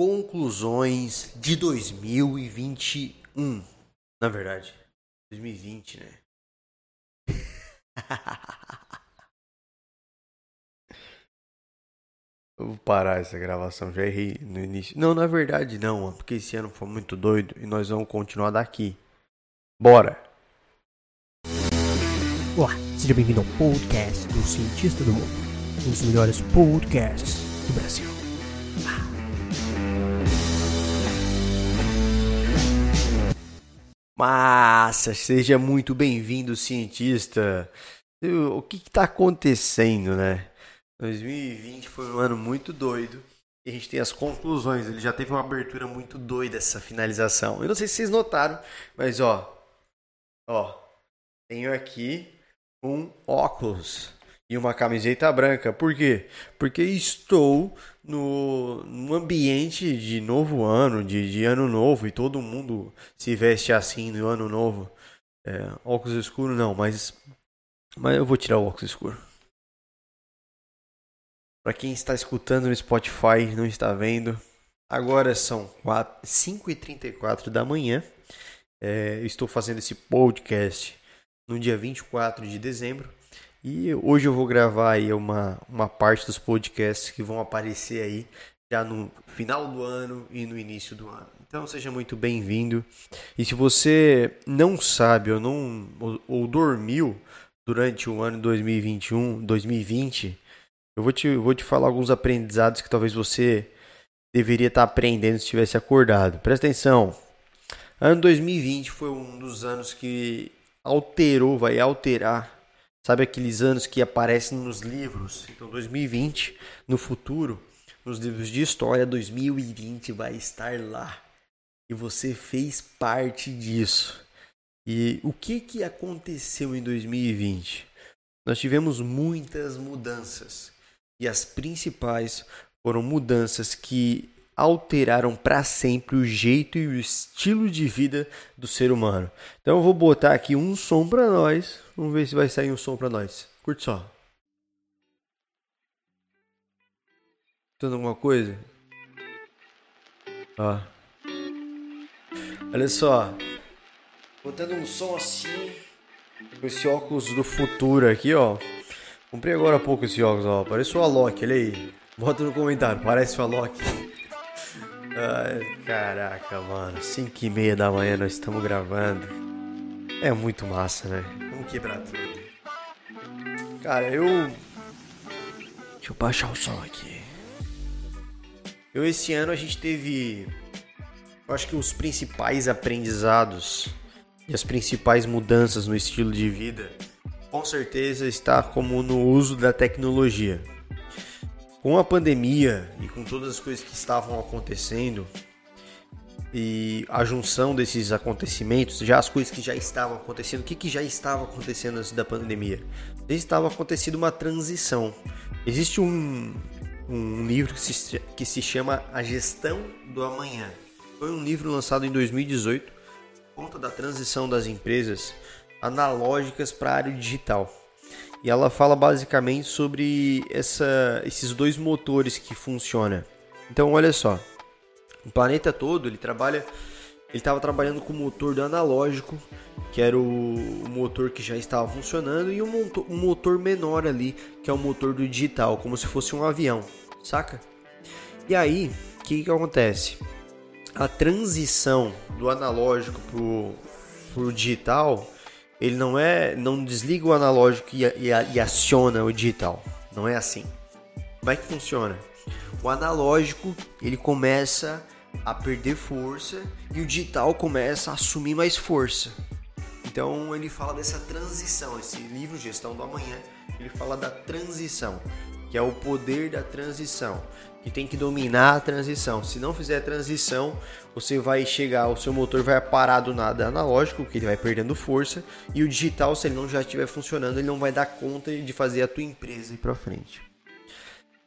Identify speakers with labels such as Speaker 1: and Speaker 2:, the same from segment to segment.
Speaker 1: conclusões de 2021. Na verdade, 2020, né? Eu vou parar essa gravação, já errei no início. Não, na verdade não, porque esse ano foi muito doido e nós vamos continuar daqui. Bora!
Speaker 2: Olá, seja bem-vindo ao podcast do Cientista do Mundo, um dos melhores podcasts do Brasil.
Speaker 1: Massa, seja muito bem-vindo, cientista. O que está acontecendo, né? 2020 foi um ano muito doido. E a gente tem as conclusões. Ele já teve uma abertura muito doida essa finalização. Eu não sei se vocês notaram, mas ó, ó, tenho aqui um óculos e uma camiseta branca. Por quê? Porque estou no, no ambiente de novo ano, de, de ano novo, e todo mundo se veste assim no ano novo. É, óculos escuro não, mas, mas eu vou tirar o óculos escuro. Para quem está escutando no Spotify não está vendo, agora são 5h34 da manhã. É, estou fazendo esse podcast no dia 24 de dezembro. E hoje eu vou gravar aí uma, uma parte dos podcasts que vão aparecer aí já no final do ano e no início do ano. Então seja muito bem-vindo. E se você não sabe ou não ou, ou, dormiu durante o ano 2021, 2020, eu vou te, vou te falar alguns aprendizados que talvez você deveria estar aprendendo se tivesse acordado. Presta atenção. Ano 2020 foi um dos anos que alterou, vai alterar. Sabe aqueles anos que aparecem nos livros? Então, 2020, no futuro, nos livros de história, 2020 vai estar lá. E você fez parte disso. E o que, que aconteceu em 2020? Nós tivemos muitas mudanças. E as principais foram mudanças que alteraram para sempre o jeito e o estilo de vida do ser humano. Então eu vou botar aqui um som para nós. Vamos ver se vai sair um som para nós. Curte só. Escutando alguma coisa? Ó. Olha só. Botando um som assim. Com esse óculos do futuro aqui, ó. Comprei agora há pouco esse óculos, ó. Parece o Alok, olha aí. Bota no comentário, parece o Alok. Ai, caraca, mano. 5 e meia da manhã nós estamos gravando. É muito massa, né? Vamos quebrar tudo. Cara, eu. Deixa eu baixar o som aqui. Eu, esse ano, a gente teve. Eu acho que os principais aprendizados e as principais mudanças no estilo de vida, com certeza, está como no uso da tecnologia com a pandemia e com todas as coisas que estavam acontecendo e a junção desses acontecimentos, já as coisas que já estavam acontecendo, o que, que já estava acontecendo antes da pandemia? Estava acontecendo uma transição. Existe um, um livro que se, que se chama A Gestão do Amanhã. Foi um livro lançado em 2018, conta da transição das empresas analógicas para a área digital. E ela fala basicamente sobre essa, esses dois motores que funcionam. Então, olha só, o planeta todo ele trabalha, ele estava trabalhando com o motor do analógico, que era o, o motor que já estava funcionando, e um motor, um motor menor ali, que é o motor do digital, como se fosse um avião, saca? E aí, o que, que acontece? A transição do analógico pro, pro digital ele não é, não desliga o analógico e, e, e aciona o digital. Não é assim. Como é que funciona? O analógico ele começa a perder força e o digital começa a assumir mais força. Então ele fala dessa transição. Esse livro Gestão do Amanhã ele fala da transição, que é o poder da transição que tem que dominar a transição. Se não fizer a transição, você vai chegar, o seu motor vai parar do nada analógico, que ele vai perdendo força, e o digital, se ele não já estiver funcionando, ele não vai dar conta de fazer a tua empresa ir para frente.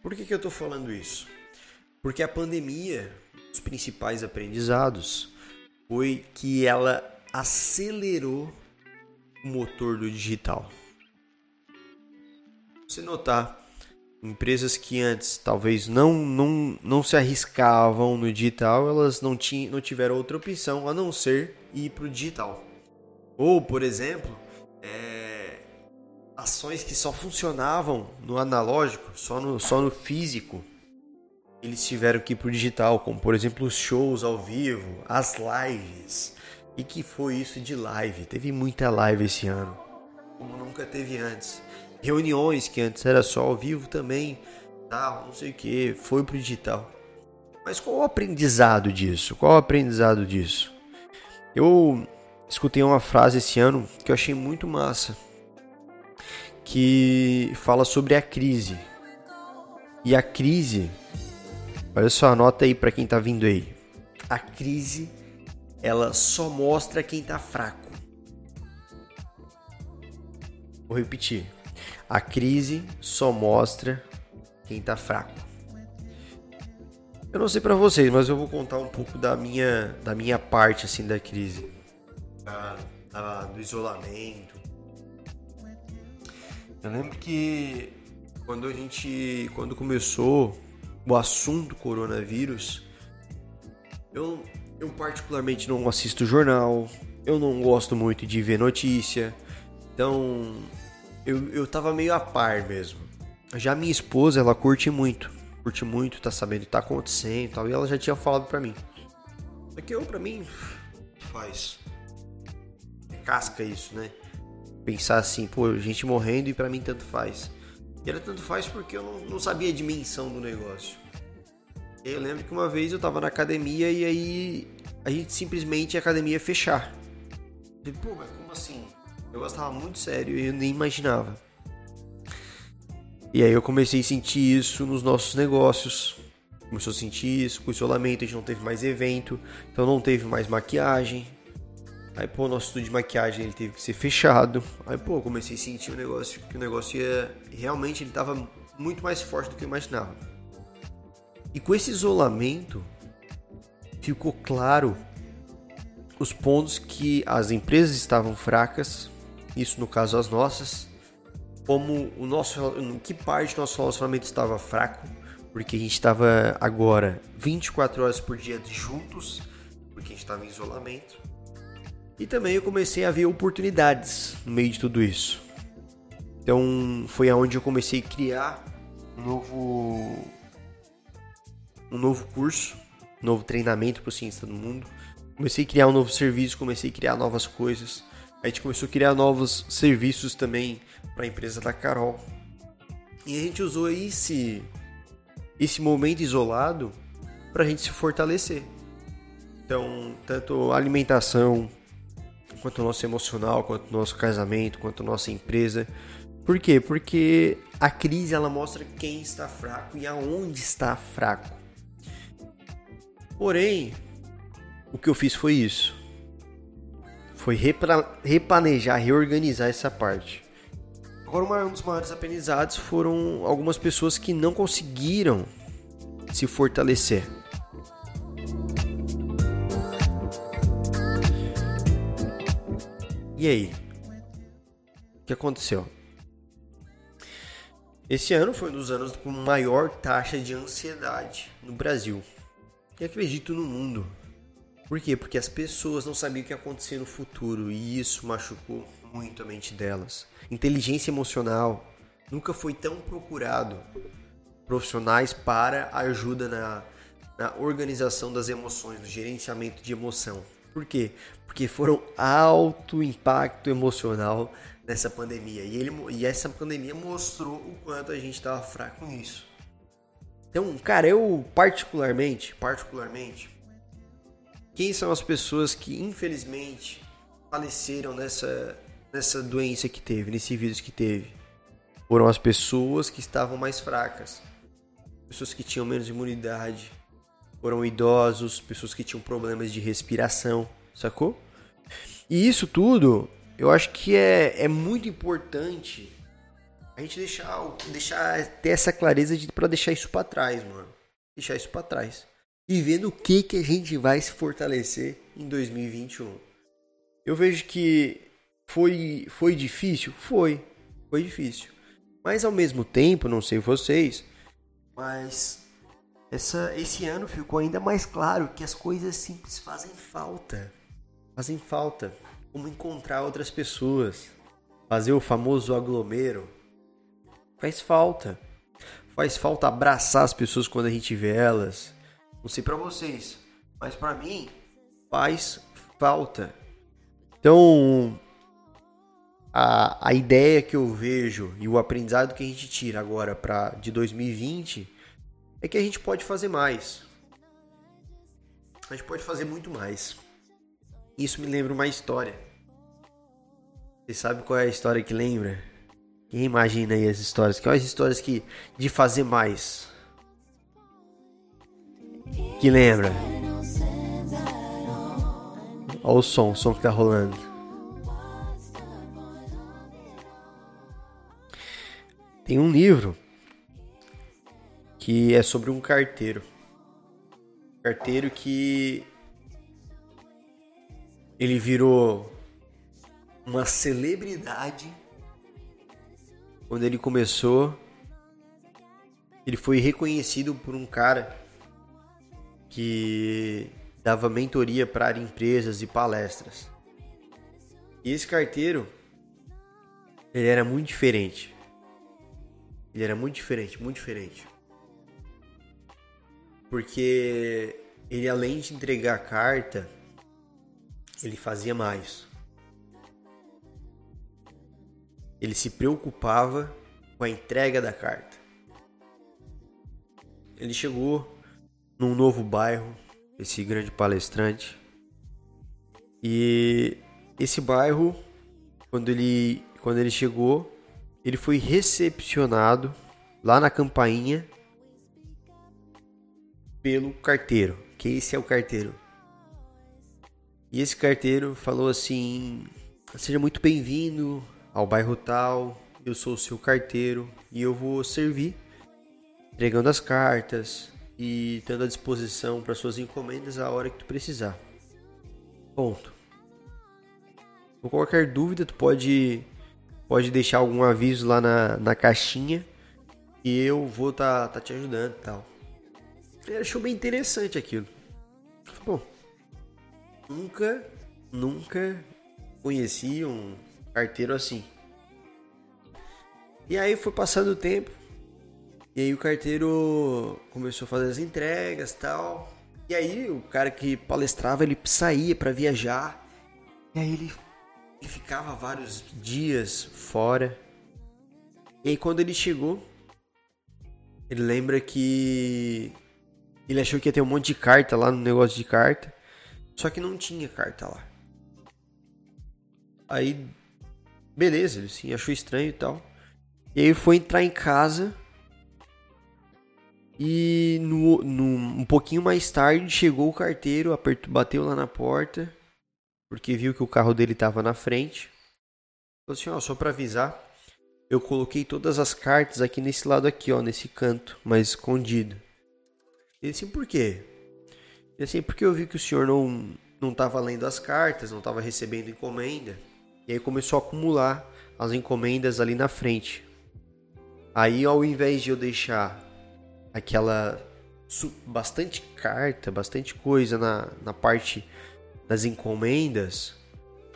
Speaker 1: Por que, que eu estou falando isso? Porque a pandemia, os principais aprendizados, foi que ela acelerou o motor do digital. Se notar, Empresas que antes talvez não, não, não se arriscavam no digital, elas não, tinham, não tiveram outra opção a não ser ir para o digital. Ou, por exemplo, é, ações que só funcionavam no analógico, só no, só no físico, eles tiveram que ir para o digital, como por exemplo os shows ao vivo, as lives. E que foi isso de live? Teve muita live esse ano, como nunca teve antes reuniões que antes era só ao vivo também, tal, não sei o que, foi pro digital. Mas qual o aprendizado disso? Qual o aprendizado disso? Eu escutei uma frase esse ano que eu achei muito massa, que fala sobre a crise. E a crise, olha só, anota aí para quem tá vindo aí. A crise, ela só mostra quem tá fraco. Vou repetir. A crise só mostra quem tá fraco. Eu não sei para vocês, mas eu vou contar um pouco da minha, da minha parte assim da crise, do isolamento. Eu lembro que quando a gente, quando começou o assunto coronavírus, eu, eu particularmente não assisto jornal, eu não gosto muito de ver notícia, então eu, eu tava meio a par mesmo. Já minha esposa, ela curte muito. Curte muito, tá sabendo o que tá acontecendo e tal. E ela já tinha falado pra mim. Só que eu, pra mim, faz. É casca isso, né? Pensar assim, pô, gente morrendo e pra mim tanto faz. E era tanto faz porque eu não, não sabia a dimensão do negócio. E eu lembro que uma vez eu tava na academia e aí a gente simplesmente a academia ia fechar. Falei, pô, mas como assim? Eu gostava muito sério e eu nem imaginava. E aí eu comecei a sentir isso nos nossos negócios. Começou a sentir isso, com o isolamento a gente não teve mais evento, então não teve mais maquiagem. Aí, pô, nosso estúdio de maquiagem ele teve que ser fechado. Aí, pô, comecei a sentir o negócio, que o negócio ia. Realmente ele tava muito mais forte do que eu imaginava. E com esse isolamento, ficou claro os pontos que as empresas estavam fracas isso no caso as nossas, como o nosso, em que parte do nosso relacionamento estava fraco, porque a gente estava agora 24 horas por dia juntos, porque a gente estava em isolamento. E também eu comecei a ver oportunidades no meio de tudo isso. Então foi aonde eu comecei a criar um novo um novo curso, um novo treinamento para o cientista do mundo. Comecei a criar um novo serviço, comecei a criar novas coisas. A gente começou a criar novos serviços também para a empresa da Carol. E a gente usou esse, esse momento isolado para a gente se fortalecer. Então, tanto a alimentação, quanto o nosso emocional, quanto o nosso casamento, quanto a nossa empresa. Por quê? Porque a crise ela mostra quem está fraco e aonde está fraco. Porém, o que eu fiz foi isso foi replanejar, reorganizar essa parte. Agora, um dos maiores aprendizados foram algumas pessoas que não conseguiram se fortalecer. E aí? O que aconteceu? Esse ano foi um dos anos com maior taxa de ansiedade no Brasil. E acredito no mundo. Por quê? Porque as pessoas não sabiam o que ia acontecer no futuro e isso machucou muito a mente delas. Inteligência emocional nunca foi tão procurado profissionais para ajuda na, na organização das emoções, no gerenciamento de emoção. Por quê? Porque foram alto impacto emocional nessa pandemia. E, ele, e essa pandemia mostrou o quanto a gente estava fraco nisso. Então, cara, eu particularmente, particularmente, quem são as pessoas que infelizmente faleceram nessa, nessa doença que teve, nesse vírus que teve? Foram as pessoas que estavam mais fracas, pessoas que tinham menos imunidade, foram idosos, pessoas que tinham problemas de respiração, sacou? E isso tudo, eu acho que é, é muito importante a gente deixar, deixar ter essa clareza de, para deixar isso para trás, mano. Deixar isso para trás e vendo o que, que a gente vai se fortalecer em 2021. Eu vejo que foi, foi difícil? Foi. Foi difícil. Mas ao mesmo tempo, não sei vocês, mas essa, esse ano ficou ainda mais claro que as coisas simples fazem falta. Fazem falta. Como encontrar outras pessoas. Fazer o famoso aglomero. Faz falta. Faz falta abraçar as pessoas quando a gente vê elas. Não sei para vocês, mas para mim faz falta. Então, a, a ideia que eu vejo e o aprendizado que a gente tira agora para de 2020 é que a gente pode fazer mais. A gente pode fazer muito mais. Isso me lembra uma história. Você sabe qual é a história que lembra? Quem imagina aí as histórias? Quais as histórias que de fazer mais? Que lembra? Olha o som, o som que tá rolando. Tem um livro que é sobre um carteiro. Carteiro que ele virou uma celebridade quando ele começou. Ele foi reconhecido por um cara que dava mentoria para empresas e palestras. E esse carteiro ele era muito diferente. Ele era muito diferente, muito diferente. Porque ele além de entregar a carta, ele fazia mais. Ele se preocupava com a entrega da carta. Ele chegou num novo bairro, esse grande palestrante. E esse bairro, quando ele, quando ele chegou, ele foi recepcionado lá na campainha pelo carteiro, que esse é o carteiro. E esse carteiro falou assim: "Seja muito bem-vindo ao bairro tal. Eu sou o seu carteiro e eu vou servir entregando as cartas e estando à disposição para suas encomendas a hora que tu precisar." Ponto. Com qualquer dúvida, tu pode pode deixar algum aviso lá na, na caixinha e eu vou tá, tá te ajudando e tal. Ele achou bem interessante aquilo. Bom, nunca, nunca conheci um carteiro assim. E aí foi passando o tempo. E aí o carteiro começou a fazer as entregas tal. E aí o cara que palestrava, ele saía para viajar. E aí ele ele ficava vários dias fora. E aí quando ele chegou, ele lembra que ele achou que ia ter um monte de carta lá no negócio de carta, só que não tinha carta lá. Aí, beleza, ele sim, achou estranho e tal. E aí foi entrar em casa e no, no, um pouquinho mais tarde chegou o carteiro, apertou, bateu lá na porta porque viu que o carro dele estava na frente. Falou assim, ó, só para avisar, eu coloquei todas as cartas aqui nesse lado aqui, ó, nesse canto, mais escondido. Ele assim, por quê? Ele assim, porque eu vi que o senhor não não estava lendo as cartas, não estava recebendo encomenda. E aí começou a acumular as encomendas ali na frente. Aí ao invés de eu deixar aquela bastante carta, bastante coisa na, na parte das encomendas.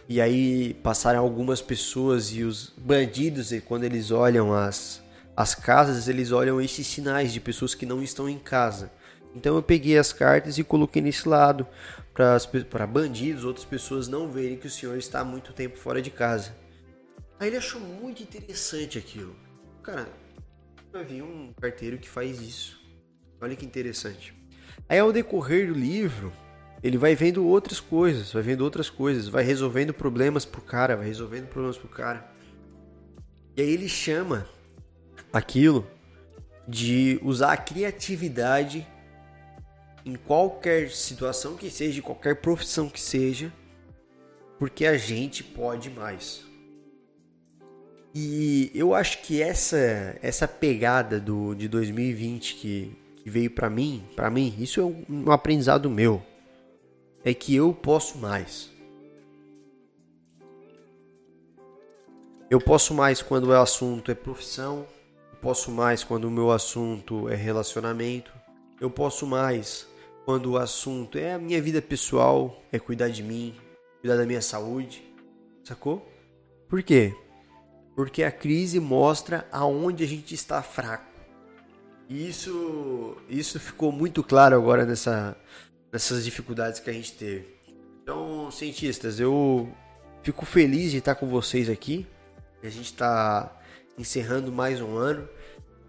Speaker 1: E aí passaram algumas pessoas e os bandidos, e quando eles olham as, as casas, eles olham esses sinais de pessoas que não estão em casa. Então eu peguei as cartas e coloquei nesse lado para bandidos, outras pessoas não verem que o senhor está há muito tempo fora de casa. Aí ele achou muito interessante aquilo. Cara, eu vi um carteiro que faz isso. Olha que interessante. Aí ao decorrer do livro, ele vai vendo outras coisas, vai vendo outras coisas, vai resolvendo problemas pro cara, vai resolvendo problemas pro cara. E aí ele chama aquilo de usar a criatividade em qualquer situação que seja, qualquer profissão que seja, porque a gente pode mais. E eu acho que essa essa pegada do de 2020 que, que veio para mim, para mim, isso é um, um aprendizado meu é que eu posso mais. Eu posso mais quando o assunto é profissão, posso mais quando o meu assunto é relacionamento. Eu posso mais quando o assunto é a minha vida pessoal, é cuidar de mim, cuidar da minha saúde. Sacou? Por quê? Porque a crise mostra aonde a gente está fraco. Isso, isso ficou muito claro agora nessa, nessas dificuldades que a gente teve. Então, cientistas, eu fico feliz de estar com vocês aqui. A gente está encerrando mais um ano.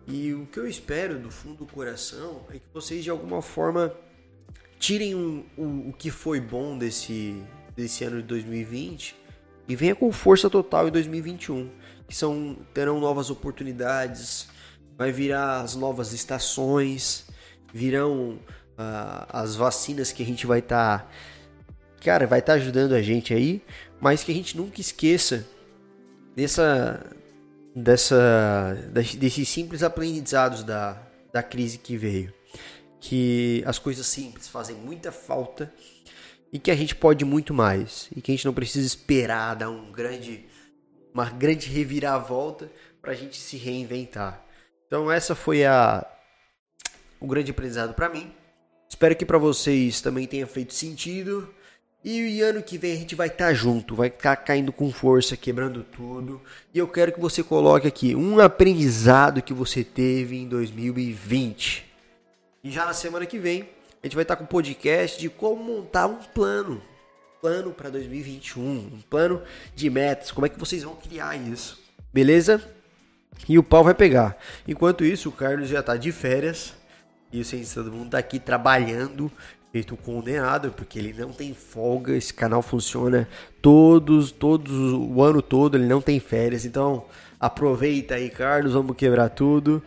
Speaker 1: E o que eu espero do fundo do coração é que vocês de alguma forma tirem um, um, o que foi bom desse, desse ano de 2020 e venha com força total em 2021, que são terão novas oportunidades, vai virar as novas estações, virão uh, as vacinas que a gente vai estar tá, cara, vai estar tá ajudando a gente aí, mas que a gente nunca esqueça dessa dessa desses simples aprendizados da, da crise que veio. Que as coisas simples fazem muita falta e que a gente pode muito mais e que a gente não precisa esperar dar um grande uma grande reviravolta para a gente se reinventar. Então essa foi a o grande aprendizado para mim. Espero que para vocês também tenha feito sentido. E ano que vem a gente vai estar tá junto, vai ficar caindo com força, quebrando tudo. E eu quero que você coloque aqui um aprendizado que você teve em 2020. E já na semana que vem a gente vai estar com um podcast de como montar um plano. Plano para 2021, um plano de metas, como é que vocês vão criar isso. Beleza? E o pau vai pegar. Enquanto isso, o Carlos já está de férias. E o Ciência Todo Mundo está aqui trabalhando feito condenado, porque ele não tem folga, esse canal funciona todos, todos o ano todo, ele não tem férias. Então, aproveita aí, Carlos, vamos quebrar tudo.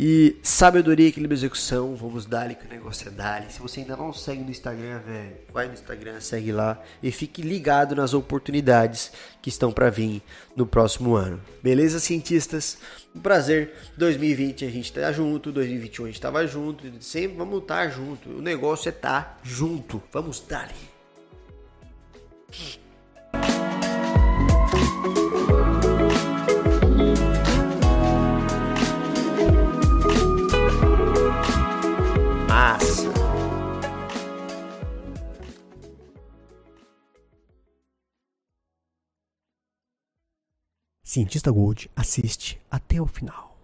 Speaker 1: E sabedoria, equilíbrio e execução, vamos dar que o negócio é dar. Se você ainda não segue no Instagram, velho, vai no Instagram, segue lá e fique ligado nas oportunidades que estão para vir no próximo ano. Beleza, cientistas? Um prazer. 2020 a gente tá junto, 2021 a gente tava junto, sempre vamos estar tá junto. O negócio é estar tá junto. Vamos dar.
Speaker 2: Cientista Gold assiste até o final.